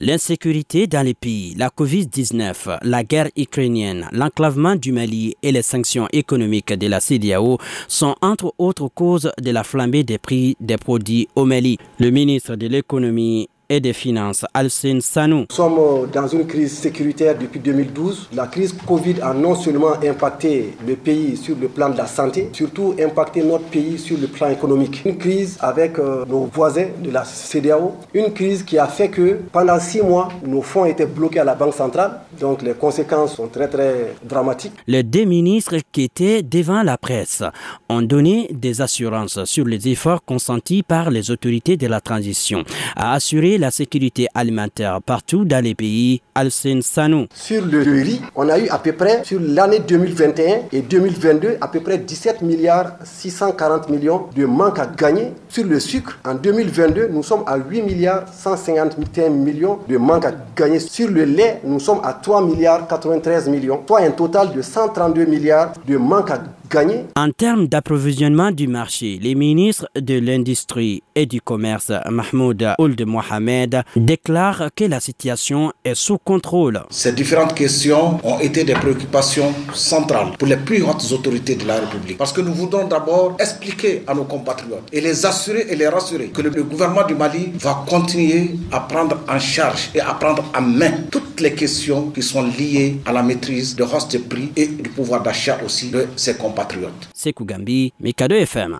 L'insécurité dans les pays, la Covid-19, la guerre ukrainienne, l'enclavement du Mali et les sanctions économiques de la CDAO sont entre autres causes de la flambée des prix des produits au Mali. Le ministre de l'économie et des Finances, Alcine Sanou. Nous sommes dans une crise sécuritaire depuis 2012. La crise Covid a non seulement impacté le pays sur le plan de la santé, surtout impacté notre pays sur le plan économique. Une crise avec euh, nos voisins de la CDAO, une crise qui a fait que pendant six mois, nos fonds étaient bloqués à la Banque centrale. Donc les conséquences sont très très dramatiques. Les deux ministres qui étaient devant la presse ont donné des assurances sur les efforts consentis par les autorités de la transition à assurer la sécurité alimentaire partout dans les pays, Alcine Sanou. Sur le riz, on a eu à peu près, sur l'année 2021 et 2022, à peu près 17 milliards 640 millions de manque à gagner. Sur le sucre, en 2022, nous sommes à 8 milliards 151 millions de manque à gagner. Sur le lait, nous sommes à 3 milliards 93 millions, soit un total de 132 milliards de manque à gagner. En termes d'approvisionnement du marché, les ministres de l'Industrie et du Commerce, Mahmoud Ould Mohamed, déclarent que la situation est sous contrôle. Ces différentes questions ont été des préoccupations centrales pour les plus hautes autorités de la République. Parce que nous voulons d'abord expliquer à nos compatriotes et les assurer et les rassurer que le gouvernement du Mali va continuer à prendre en charge et à prendre en main toutes les questions qui sont liées à la maîtrise de hausse des prix et du pouvoir d'achat aussi de ses compatriotes. Sekou Gambi, Mikado FM.